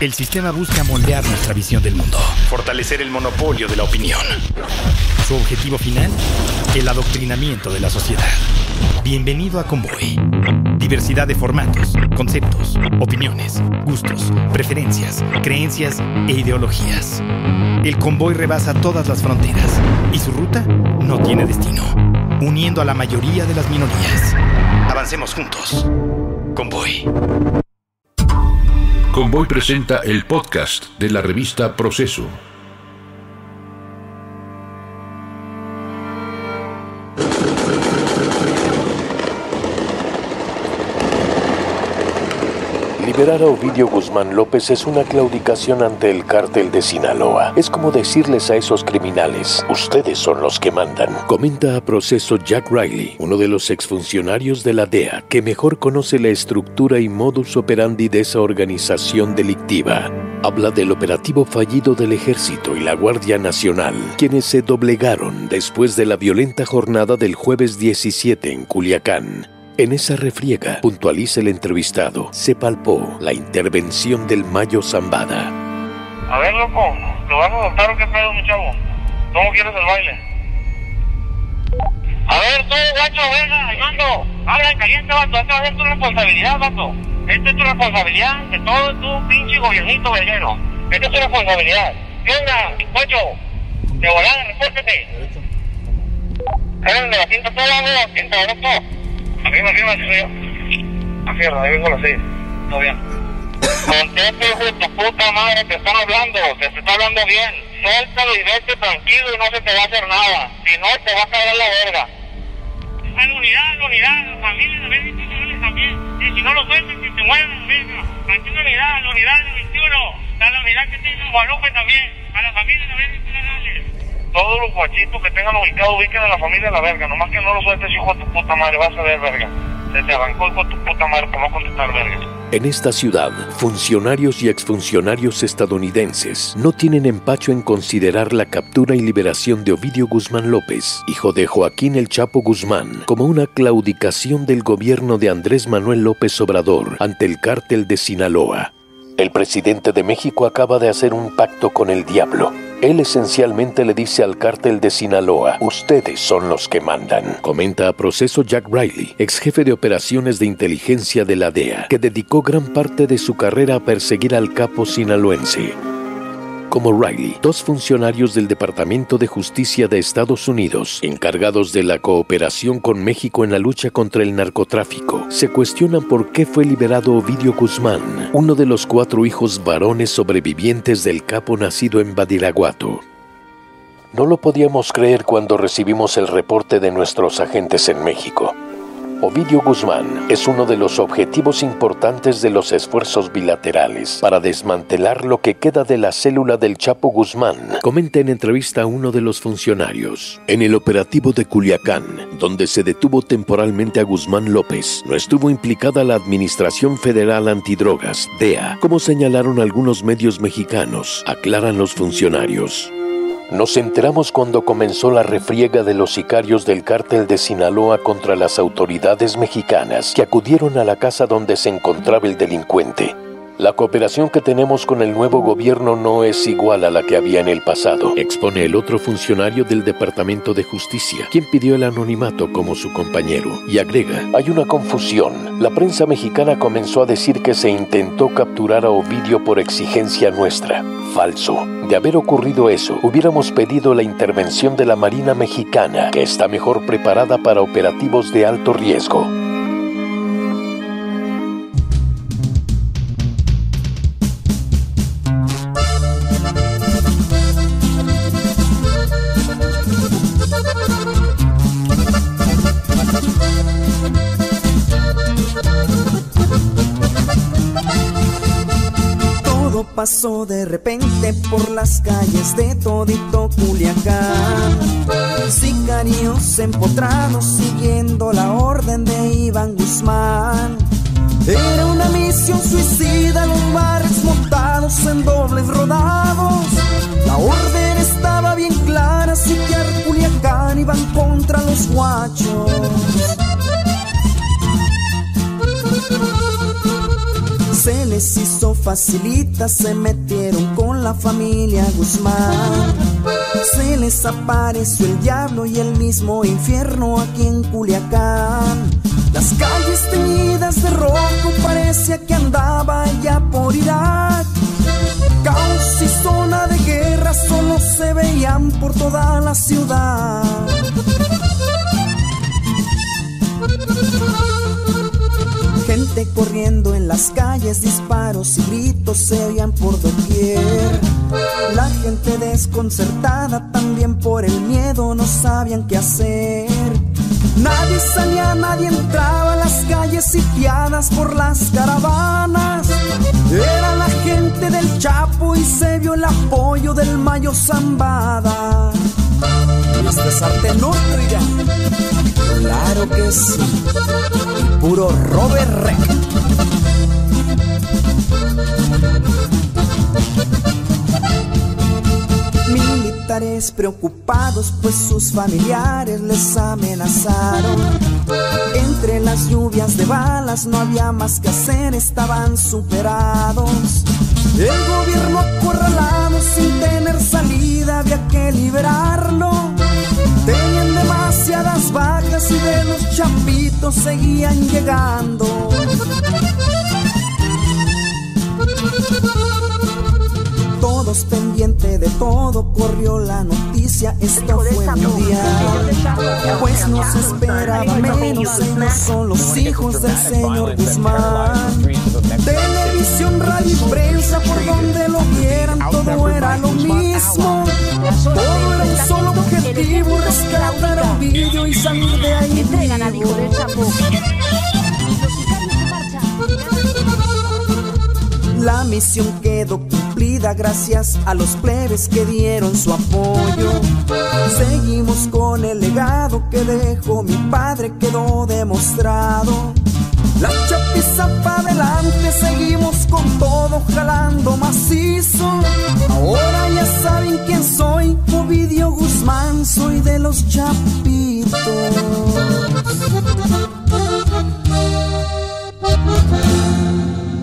El sistema busca moldear nuestra visión del mundo, fortalecer el monopolio de la opinión. Su objetivo final, el adoctrinamiento de la sociedad. Bienvenido a Convoy. Diversidad de formatos, conceptos, opiniones, gustos, preferencias, creencias e ideologías. El convoy rebasa todas las fronteras y su ruta no tiene destino, uniendo a la mayoría de las minorías. Avancemos juntos. Convoy. Convoy presenta el podcast de la revista Proceso. Liberar a Ovidio Guzmán López es una claudicación ante el cártel de Sinaloa. Es como decirles a esos criminales, ustedes son los que mandan. Comenta a proceso Jack Riley, uno de los exfuncionarios de la DEA, que mejor conoce la estructura y modus operandi de esa organización delictiva. Habla del operativo fallido del ejército y la Guardia Nacional, quienes se doblegaron después de la violenta jornada del jueves 17 en Culiacán en esa refriega, puntualiza el entrevistado, se palpó la intervención del Mayo Zambada. A ver, loco, ¿lo vas a adoptar o qué pedo, mi chavo? ¿Cómo quieres el baile? A ver, tú, guacho, venga, mando. Habla en caliente, vato. Esta es tu responsabilidad, vato. Esta es tu responsabilidad de todo tu pinche gobiernito verguero. Esta es tu responsabilidad. ¿Qué onda, guacho? De volada, repórtate. ¿Eres de la quinta sola, Arriba, arriba, arriba. Afierra, ahí vengo a las seis. Todo bien. Conteste, hijo de tu puta madre, te están hablando, te, te está hablando bien. Suéltalo y vete tranquilo y no se te va a hacer nada. Si no, te va a caer la verga. A la unidad, a la unidad, la familia, la verga institucionales también. Y si no lo sueltas, si te mueven, verga. Aquí la unidad, a la unidad del 21. A la unidad que tiene Guadalupe también. A la familia, la verga institucionales todos los guachitos que tengan ubicado ubiquen a la familia de la verga. Nomás que no lo sueltes, hijo de tu puta madre. Vas a ver, verga. Se te arrancó con tu puta madre por no contestar, verga. En esta ciudad, funcionarios y exfuncionarios estadounidenses no tienen empacho en considerar la captura y liberación de Ovidio Guzmán López, hijo de Joaquín El Chapo Guzmán, como una claudicación del gobierno de Andrés Manuel López Obrador ante el cártel de Sinaloa. El presidente de México acaba de hacer un pacto con el diablo. Él esencialmente le dice al cártel de Sinaloa, ustedes son los que mandan. Comenta a proceso Jack Riley, ex jefe de operaciones de inteligencia de la DEA, que dedicó gran parte de su carrera a perseguir al capo sinaloense como Riley, dos funcionarios del Departamento de Justicia de Estados Unidos, encargados de la cooperación con México en la lucha contra el narcotráfico, se cuestionan por qué fue liberado Ovidio Guzmán, uno de los cuatro hijos varones sobrevivientes del capo nacido en Badiraguato. No lo podíamos creer cuando recibimos el reporte de nuestros agentes en México. Ovidio Guzmán es uno de los objetivos importantes de los esfuerzos bilaterales para desmantelar lo que queda de la célula del Chapo Guzmán, comenta en entrevista a uno de los funcionarios. En el operativo de Culiacán, donde se detuvo temporalmente a Guzmán López, no estuvo implicada la Administración Federal Antidrogas, DEA, como señalaron algunos medios mexicanos, aclaran los funcionarios. Nos enteramos cuando comenzó la refriega de los sicarios del cártel de Sinaloa contra las autoridades mexicanas que acudieron a la casa donde se encontraba el delincuente. La cooperación que tenemos con el nuevo gobierno no es igual a la que había en el pasado, expone el otro funcionario del Departamento de Justicia, quien pidió el anonimato como su compañero, y agrega, hay una confusión. La prensa mexicana comenzó a decir que se intentó capturar a Ovidio por exigencia nuestra. Falso. De haber ocurrido eso, hubiéramos pedido la intervención de la Marina Mexicana, que está mejor preparada para operativos de alto riesgo. Pasó de repente por las calles de todito Culiacán. Sicarios empotrados siguiendo la orden de Iván Guzmán. Era una misión suicida, los bares montados en dobles rodados. La orden estaba bien clara, sitiar Culiacán iban contra los guachos. Se le les hizo facilita, se metieron con la familia Guzmán. Se les apareció el diablo y el mismo infierno aquí en Culiacán. Las calles teñidas de rojo parecía que andaba ya por Irak. Caos y zona de guerra solo se veían por toda la ciudad. Corriendo en las calles, disparos y gritos se oían por doquier. La gente desconcertada también por el miedo no sabían qué hacer. Nadie salía, nadie entraba a las calles sitiadas por las caravanas. Era la gente del Chapo y se vio el apoyo del Mayo Zambada. Este es arte ya. Claro que sí. Puro Robert Rec. Militares preocupados pues sus familiares les amenazaron. Entre las lluvias de balas no había más que hacer, estaban superados. El gobierno acorralado sin tener salida había que liberarlo. Demasiadas vacas y de los chapitos seguían llegando. Todos pendientes de todo, corrió la noticia, esto fue mundial. Pues nos esperaba menos, ellos son los hijos del señor Guzmán. Televisión, radio y prensa, por donde lo vieran, todo era lo mismo. Todo era un solo objetivo, rescatar a Ovidio y salir de ahí. Entregan al hijo del Chapo. La misión quedó cumplida gracias a los plebes que dieron su apoyo. Seguimos con el legado que dejó mi padre, quedó demostrado. La chapiza para adelante, seguimos con todo jalando macizo. Ahora ya saben quién soy, Ovidio Guzmán, soy de los chapitos.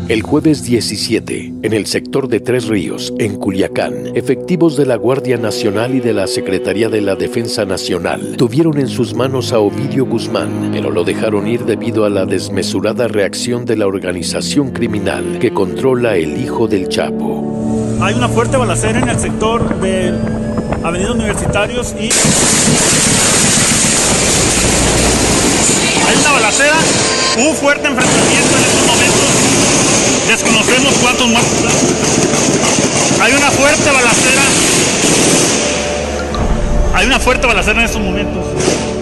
El jueves 17, en el sector de Tres Ríos, en Culiacán, efectivos de la Guardia Nacional y de la Secretaría de la Defensa Nacional tuvieron en sus manos a Ovidio Guzmán, pero lo dejaron ir debido a la desmesurada reacción de la organización criminal que controla el hijo del Chapo. Hay una fuerte balacera en el sector de Avenida Universitarios y... Hay una balacera, un fuerte enfrentamiento en momentos. Desconocemos cuántos muertos. Hay una fuerte balacera. Hay una fuerte balacera en estos momentos.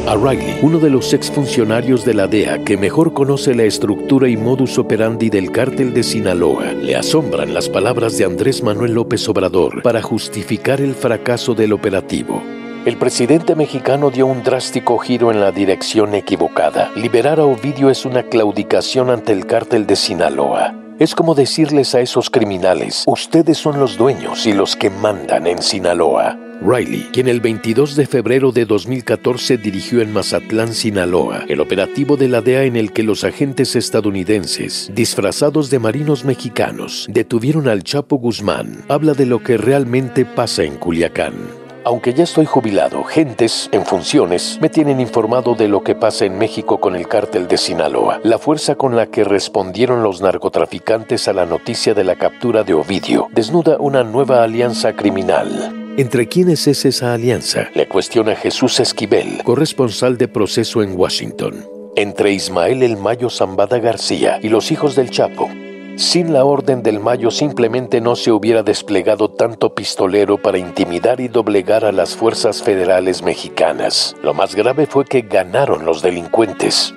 A Riley, uno de los exfuncionarios de la DEA que mejor conoce la estructura y modus operandi del cártel de Sinaloa, le asombran las palabras de Andrés Manuel López Obrador para justificar el fracaso del operativo. El presidente mexicano dio un drástico giro en la dirección equivocada. Liberar a Ovidio es una claudicación ante el cártel de Sinaloa. Es como decirles a esos criminales, ustedes son los dueños y los que mandan en Sinaloa. Riley, quien el 22 de febrero de 2014 dirigió en Mazatlán, Sinaloa, el operativo de la DEA en el que los agentes estadounidenses, disfrazados de marinos mexicanos, detuvieron al Chapo Guzmán, habla de lo que realmente pasa en Culiacán. Aunque ya estoy jubilado, gentes en funciones me tienen informado de lo que pasa en México con el cártel de Sinaloa, la fuerza con la que respondieron los narcotraficantes a la noticia de la captura de Ovidio, desnuda una nueva alianza criminal. ¿Entre quiénes es esa alianza? Le cuestiona Jesús Esquivel, corresponsal de proceso en Washington. Entre Ismael El Mayo Zambada García y los hijos del Chapo, sin la Orden del Mayo simplemente no se hubiera desplegado tanto pistolero para intimidar y doblegar a las fuerzas federales mexicanas. Lo más grave fue que ganaron los delincuentes.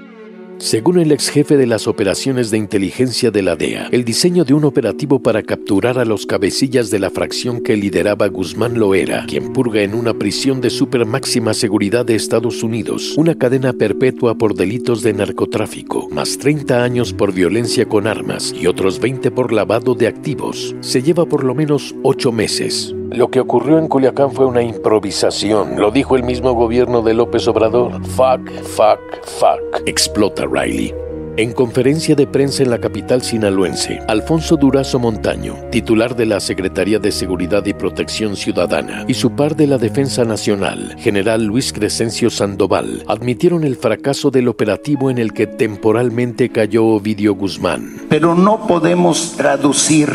Según el ex jefe de las operaciones de inteligencia de la DEA, el diseño de un operativo para capturar a los cabecillas de la fracción que lideraba Guzmán Loera, quien purga en una prisión de super máxima seguridad de Estados Unidos, una cadena perpetua por delitos de narcotráfico, más 30 años por violencia con armas y otros 20 por lavado de activos, se lleva por lo menos 8 meses. Lo que ocurrió en Culiacán fue una improvisación, lo dijo el mismo gobierno de López Obrador. Fuck, fuck, fuck, explota Riley. En conferencia de prensa en la capital sinaloense, Alfonso Durazo Montaño, titular de la Secretaría de Seguridad y Protección Ciudadana, y su par de la Defensa Nacional, general Luis Crescencio Sandoval, admitieron el fracaso del operativo en el que temporalmente cayó Ovidio Guzmán. Pero no podemos traducir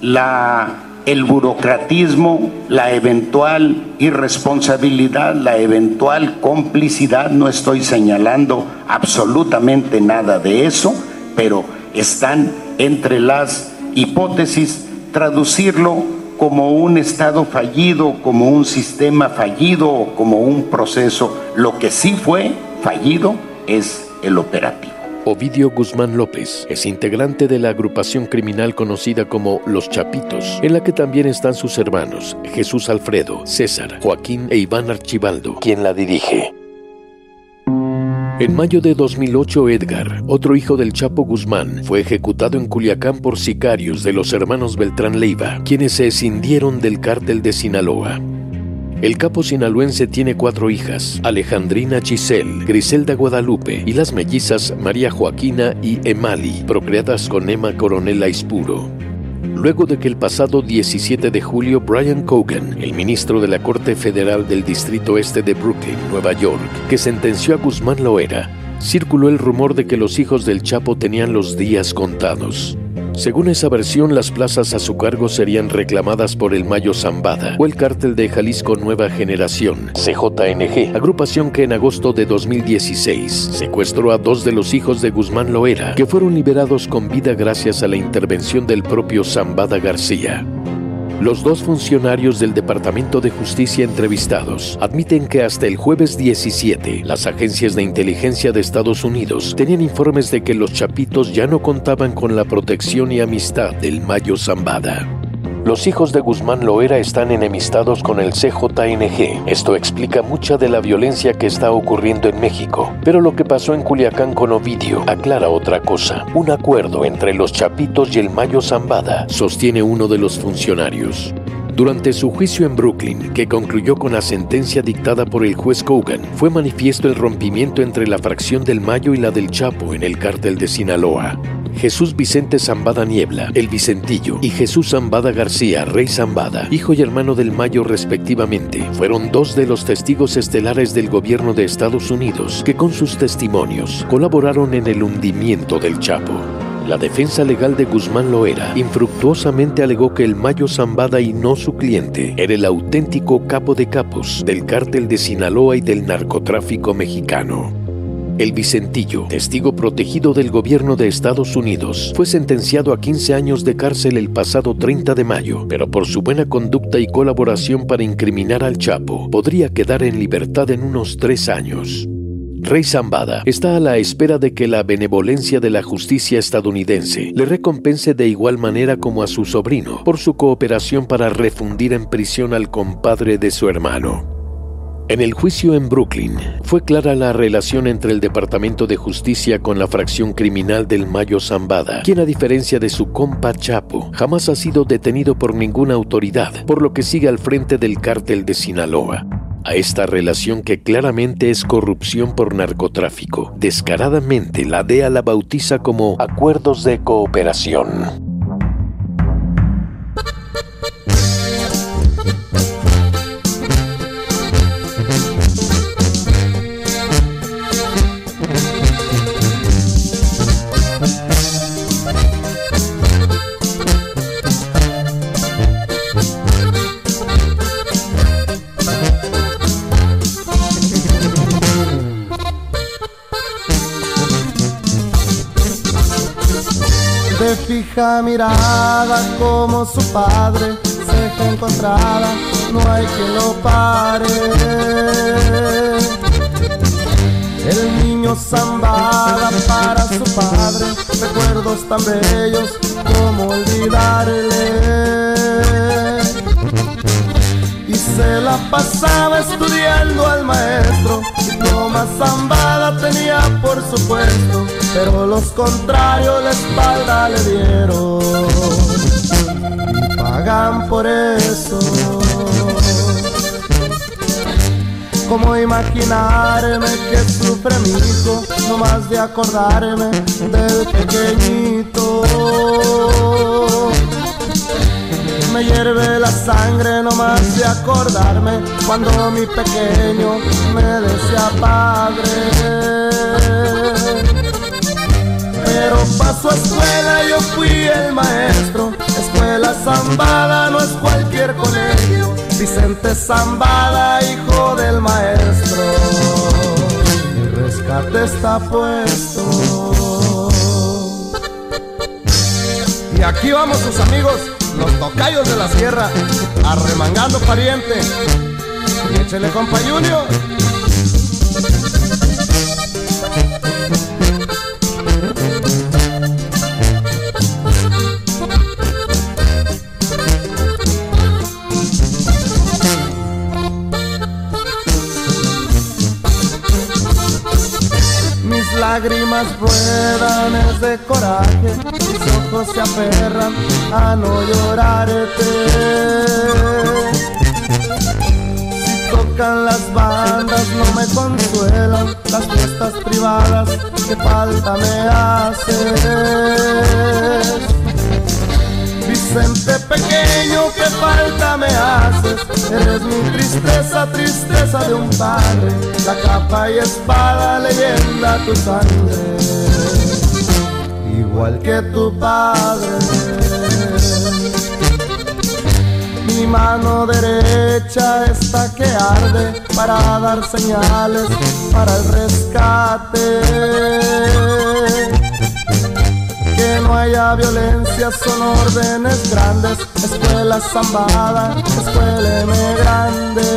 la el burocratismo, la eventual irresponsabilidad, la eventual complicidad, no estoy señalando absolutamente nada de eso, pero están entre las hipótesis traducirlo como un Estado fallido, como un sistema fallido, como un proceso. Lo que sí fue fallido es el operativo. Ovidio Guzmán López es integrante de la agrupación criminal conocida como Los Chapitos, en la que también están sus hermanos Jesús Alfredo, César, Joaquín e Iván Archibaldo, quien la dirige. En mayo de 2008, Edgar, otro hijo del Chapo Guzmán, fue ejecutado en Culiacán por sicarios de los hermanos Beltrán Leiva, quienes se escindieron del cártel de Sinaloa. El capo sinaloense tiene cuatro hijas, Alejandrina Giselle, Griselda Guadalupe y las mellizas María Joaquina y Emali, procreadas con Emma Coronel Aispuro. Luego de que el pasado 17 de julio Brian Cogan, el ministro de la Corte Federal del Distrito Este de Brooklyn, Nueva York, que sentenció a Guzmán Loera, circuló el rumor de que los hijos del Chapo tenían los días contados. Según esa versión, las plazas a su cargo serían reclamadas por el Mayo Zambada o el cártel de Jalisco Nueva Generación, CJNG, agrupación que en agosto de 2016 secuestró a dos de los hijos de Guzmán Loera, que fueron liberados con vida gracias a la intervención del propio Zambada García. Los dos funcionarios del Departamento de Justicia entrevistados admiten que hasta el jueves 17 las agencias de inteligencia de Estados Unidos tenían informes de que los chapitos ya no contaban con la protección y amistad del Mayo Zambada. Los hijos de Guzmán Loera están enemistados con el CJNG. Esto explica mucha de la violencia que está ocurriendo en México. Pero lo que pasó en Culiacán con Ovidio aclara otra cosa. Un acuerdo entre los Chapitos y el Mayo Zambada, sostiene uno de los funcionarios. Durante su juicio en Brooklyn, que concluyó con la sentencia dictada por el juez Cogan, fue manifiesto el rompimiento entre la fracción del Mayo y la del Chapo en el cártel de Sinaloa. Jesús Vicente Zambada Niebla, el Vicentillo, y Jesús Zambada García, Rey Zambada, hijo y hermano del Mayo respectivamente, fueron dos de los testigos estelares del gobierno de Estados Unidos que con sus testimonios colaboraron en el hundimiento del Chapo. La defensa legal de Guzmán Loera infructuosamente alegó que el Mayo Zambada y no su cliente era el auténtico capo de capos del cártel de Sinaloa y del narcotráfico mexicano. El Vicentillo, testigo protegido del gobierno de Estados Unidos, fue sentenciado a 15 años de cárcel el pasado 30 de mayo, pero por su buena conducta y colaboración para incriminar al Chapo, podría quedar en libertad en unos tres años. Rey Zambada está a la espera de que la benevolencia de la justicia estadounidense le recompense de igual manera como a su sobrino por su cooperación para refundir en prisión al compadre de su hermano. En el juicio en Brooklyn, fue clara la relación entre el Departamento de Justicia con la fracción criminal del Mayo Zambada, quien a diferencia de su compa Chapo, jamás ha sido detenido por ninguna autoridad, por lo que sigue al frente del cártel de Sinaloa. A esta relación que claramente es corrupción por narcotráfico, descaradamente la DEA la bautiza como acuerdos de cooperación. Fija mirada como su padre, ceja encontrada, no hay quien lo pare. El niño zambada para su padre, recuerdos tan bellos como olvidarle. Y se la pasaba estudiando al maestro, y más zambada tenía por supuesto pero los contrarios la espalda le dieron. Pagan por eso. ¿Cómo imaginarme que sufre mi hijo no más de acordarme del pequeñito? Me hierve la sangre no más de acordarme cuando mi pequeño me decía padre. Pero paso a escuela, yo fui el maestro. Escuela Zambada no es cualquier colegio. Vicente Zambada, hijo del maestro. Mi rescate está puesto. Y aquí vamos sus amigos, los tocayos de la sierra, arremangando pariente. Y échele compa Junior. Lágrimas ruedan es de coraje, mis ojos se aferran a no llorarte. Si tocan las bandas no me consuelan, las fiestas privadas que falta me haces. Vicente pequeño, que falta me haces. Eres mi tristeza, tristeza de un padre. La capa y espada, leyenda tu sangre. Igual que tu padre. Mi mano derecha está que arde para dar señales para el rescate que no haya violencia son órdenes grandes, escuela zambada, escuela M grande.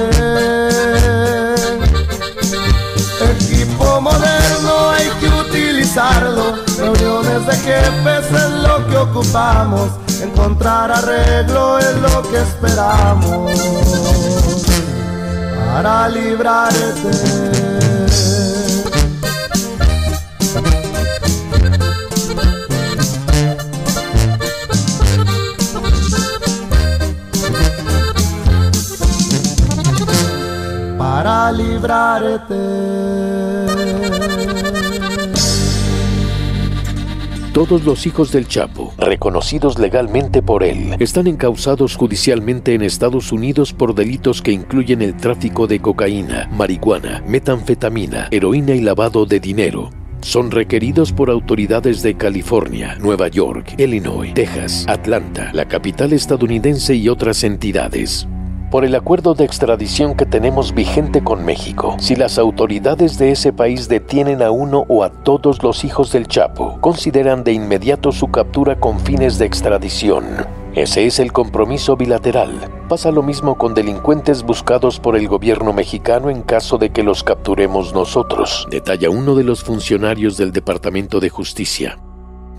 Equipo moderno hay que utilizarlo, reuniones de jefes es lo que ocupamos, encontrar arreglo es lo que esperamos para librarte. Todos los hijos del Chapo, reconocidos legalmente por él, están encausados judicialmente en Estados Unidos por delitos que incluyen el tráfico de cocaína, marihuana, metanfetamina, heroína y lavado de dinero. Son requeridos por autoridades de California, Nueva York, Illinois, Texas, Atlanta, la capital estadounidense y otras entidades por el acuerdo de extradición que tenemos vigente con México. Si las autoridades de ese país detienen a uno o a todos los hijos del Chapo, consideran de inmediato su captura con fines de extradición. Ese es el compromiso bilateral. Pasa lo mismo con delincuentes buscados por el gobierno mexicano en caso de que los capturemos nosotros, detalla uno de los funcionarios del Departamento de Justicia.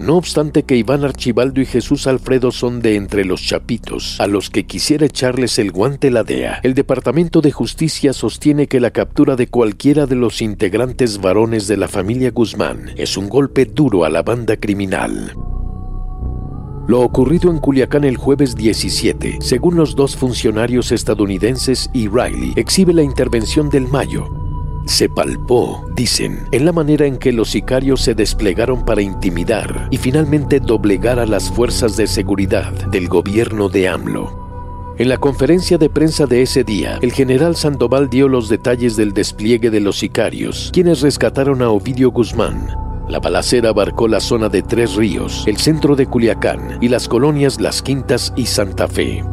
No obstante que Iván Archibaldo y Jesús Alfredo son de entre los chapitos, a los que quisiera echarles el guante la DEA, el Departamento de Justicia sostiene que la captura de cualquiera de los integrantes varones de la familia Guzmán es un golpe duro a la banda criminal. Lo ocurrido en Culiacán el jueves 17, según los dos funcionarios estadounidenses y Riley, exhibe la intervención del Mayo, se palpó, dicen, en la manera en que los sicarios se desplegaron para intimidar y finalmente doblegar a las fuerzas de seguridad del gobierno de AMLO. En la conferencia de prensa de ese día, el general Sandoval dio los detalles del despliegue de los sicarios, quienes rescataron a Ovidio Guzmán. La balacera abarcó la zona de Tres Ríos, el centro de Culiacán y las colonias Las Quintas y Santa Fe.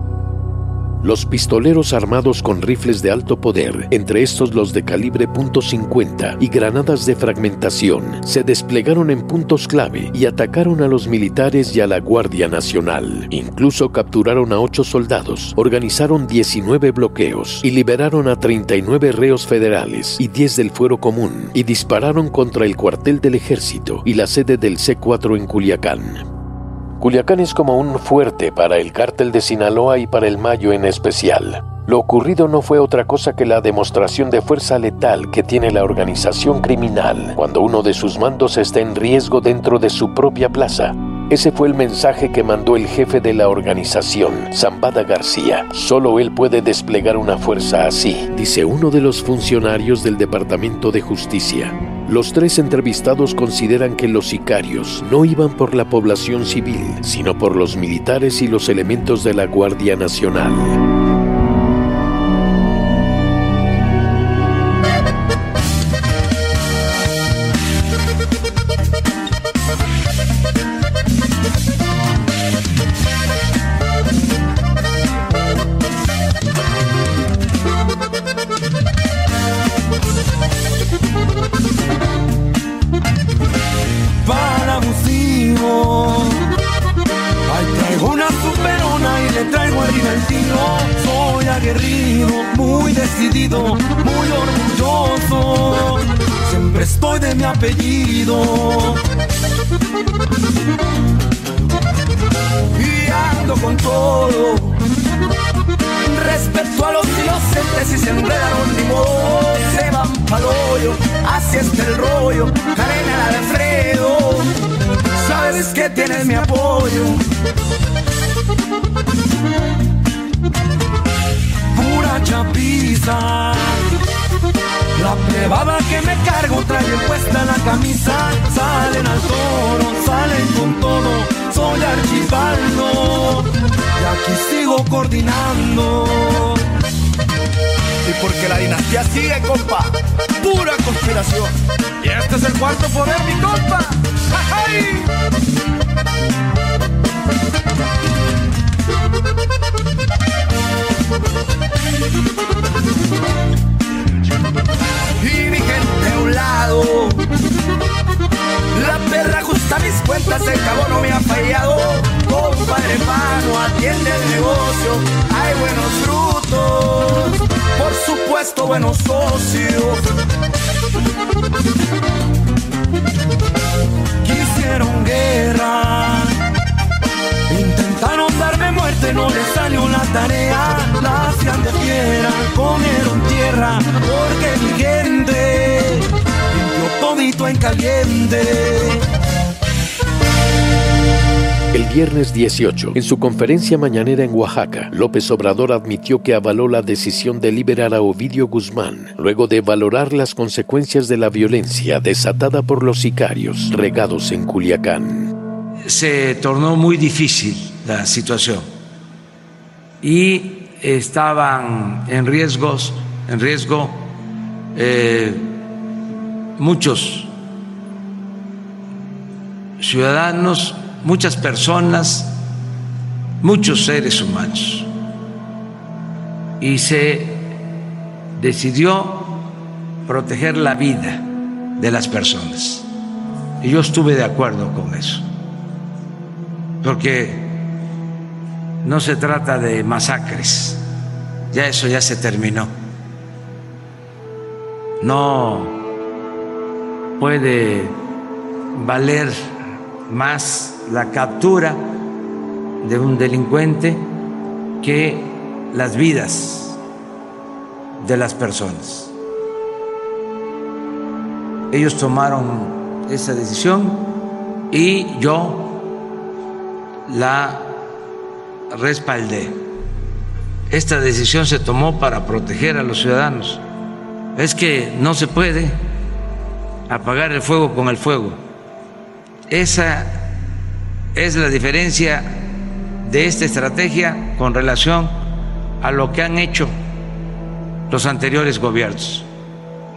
Los pistoleros armados con rifles de alto poder, entre estos los de calibre .50 y granadas de fragmentación, se desplegaron en puntos clave y atacaron a los militares y a la Guardia Nacional. Incluso capturaron a ocho soldados, organizaron 19 bloqueos y liberaron a 39 reos federales y 10 del fuero común y dispararon contra el cuartel del ejército y la sede del C4 en Culiacán. Culiacán es como un fuerte para el cártel de Sinaloa y para el Mayo en especial. Lo ocurrido no fue otra cosa que la demostración de fuerza letal que tiene la organización criminal cuando uno de sus mandos está en riesgo dentro de su propia plaza. Ese fue el mensaje que mandó el jefe de la organización, Zambada García. Solo él puede desplegar una fuerza así, dice uno de los funcionarios del Departamento de Justicia. Los tres entrevistados consideran que los sicarios no iban por la población civil, sino por los militares y los elementos de la Guardia Nacional. Decidido, muy orgulloso. Siempre estoy de mi apellido. Y ando con todo. Respecto a los inocentes y se enredaron ni se van pa'l hoyo, así está el rollo, de Alfredo, sabes que tienes mi apoyo. Chapiza, la plebada que me cargo trae puesta la camisa, salen al toro, salen con todo, soy archibaldo, y aquí sigo coordinando. Y porque la dinastía sigue, compa. Pura conspiración. Y este es el cuarto poder, mi compa. ¡Ay! Cuentas, el cabo no me ha fallado. Compadre mano, atiende el negocio, hay buenos frutos, por supuesto buenos socios. Quisieron guerra, intentaron darme muerte, no les salió la tarea. La de fiera, comieron tierra, porque mi gente limpió todito en caliente. El viernes 18, en su conferencia mañanera en Oaxaca, López Obrador admitió que avaló la decisión de liberar a Ovidio Guzmán, luego de valorar las consecuencias de la violencia desatada por los sicarios regados en Culiacán. Se tornó muy difícil la situación y estaban en riesgos, en riesgo eh, muchos ciudadanos muchas personas, muchos seres humanos. Y se decidió proteger la vida de las personas. Y yo estuve de acuerdo con eso. Porque no se trata de masacres, ya eso ya se terminó. No puede valer más la captura de un delincuente que las vidas de las personas. Ellos tomaron esa decisión y yo la respaldé. Esta decisión se tomó para proteger a los ciudadanos. Es que no se puede apagar el fuego con el fuego. Esa es la diferencia de esta estrategia con relación a lo que han hecho los anteriores gobiernos.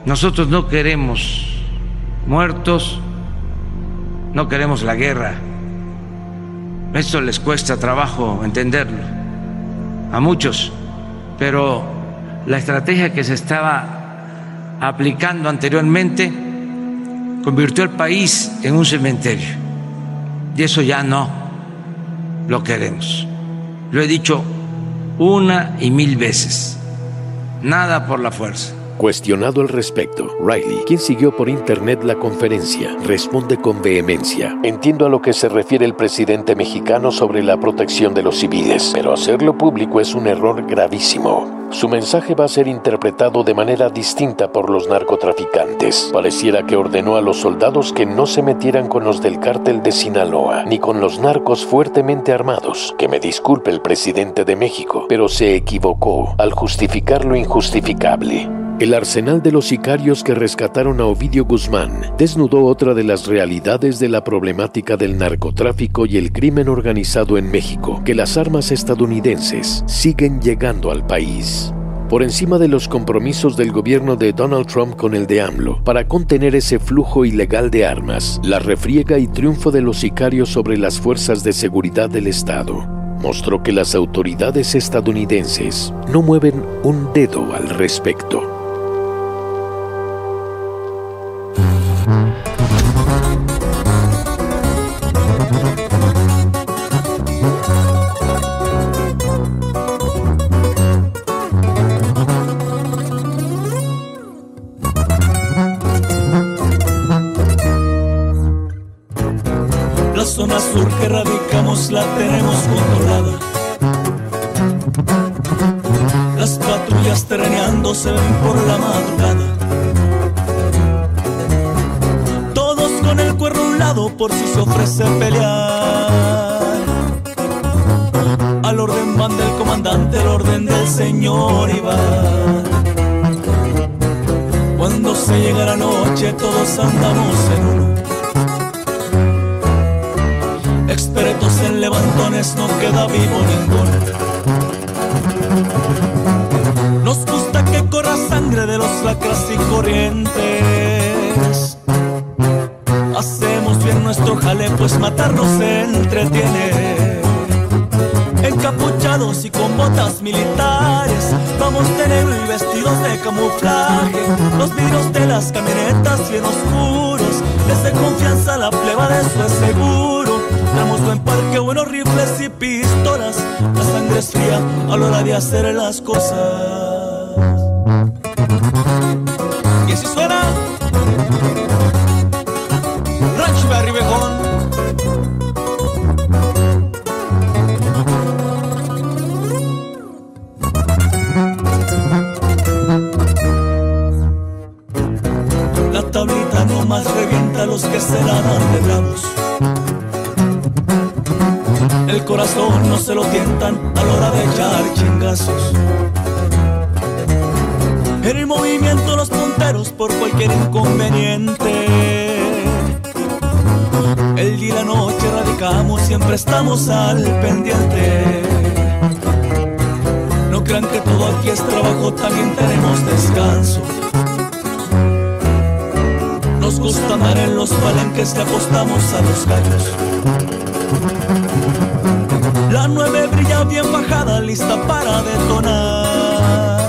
Nosotros no queremos muertos, no queremos la guerra. Esto les cuesta trabajo entenderlo a muchos, pero la estrategia que se estaba aplicando anteriormente convirtió el país en un cementerio. Y eso ya no lo queremos. Lo he dicho una y mil veces. Nada por la fuerza. Cuestionado al respecto, Riley, quien siguió por internet la conferencia, responde con vehemencia. Entiendo a lo que se refiere el presidente mexicano sobre la protección de los civiles, pero hacerlo público es un error gravísimo. Su mensaje va a ser interpretado de manera distinta por los narcotraficantes. Pareciera que ordenó a los soldados que no se metieran con los del cártel de Sinaloa, ni con los narcos fuertemente armados. Que me disculpe el presidente de México, pero se equivocó al justificar lo injustificable. El arsenal de los sicarios que rescataron a Ovidio Guzmán desnudó otra de las realidades de la problemática del narcotráfico y el crimen organizado en México, que las armas estadounidenses siguen llegando al país por encima de los compromisos del gobierno de Donald Trump con el de AMLO para contener ese flujo ilegal de armas, la refriega y triunfo de los sicarios sobre las fuerzas de seguridad del Estado mostró que las autoridades estadounidenses no mueven un dedo al respecto. Se ven por la madrugada. por si se ofrece pelear. Al orden van del comandante, al orden del señor Iván. Cuando se llega la noche todos andamos en uno. Expertos en levantones, no queda vivo ninguno. Corra sangre de los lacras y corrientes nuestro jale, pues matarnos entretiene. Encapuchados y con botas militares, vamos tener y vestidos de camuflaje. Los vidrios de las camionetas bien oscuros, desde confianza la pleba de su es seguro. Damos buen parque, buenos rifles y pistolas. La sangre es fría a la hora de hacer las cosas. No se lo tientan a la hora de echar chingazos. En el movimiento los punteros por cualquier inconveniente el día y la noche radicamos, siempre estamos al pendiente. No crean que todo aquí es trabajo, también tenemos descanso. Nos gusta andar en los palenques que apostamos a los gallos. La nueve brilla bien bajada, lista para detonar.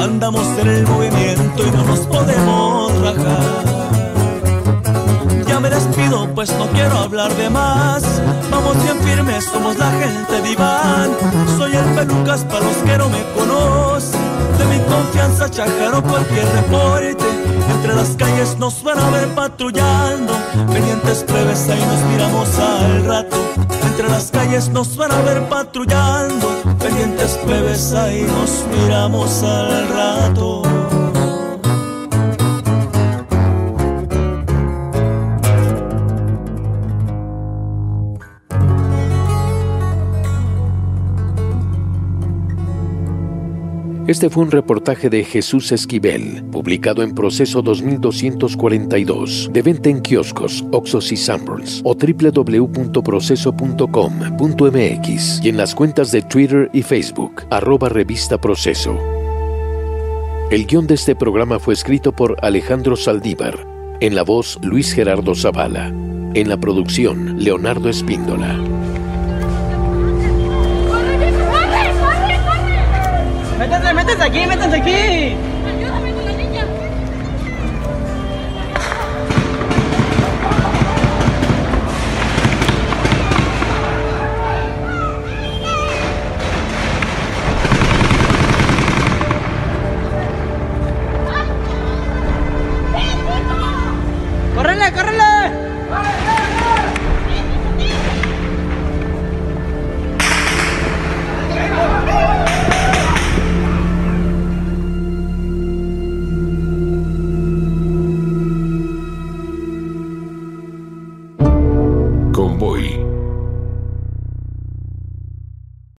Andamos en el movimiento y no nos podemos rajar me despido, pues no quiero hablar de más. Vamos bien firmes, somos la gente diván. Soy el pelucas para los que no me conocen. De mi confianza, chajaro cualquier reporte. Entre las calles nos van a ver patrullando. Pendientes plebes, ahí nos miramos al rato. Entre las calles nos van a ver patrullando. Pendientes plebes, ahí nos miramos al rato. Este fue un reportaje de Jesús Esquivel, publicado en Proceso 2242, de venta en kioscos, Oxos y Sanborns o www.proceso.com.mx y en las cuentas de Twitter y Facebook, arroba revista Proceso. El guion de este programa fue escrito por Alejandro Saldívar, en la voz Luis Gerardo Zavala, en la producción Leonardo Espíndola. Métanse aquí, métanse aquí.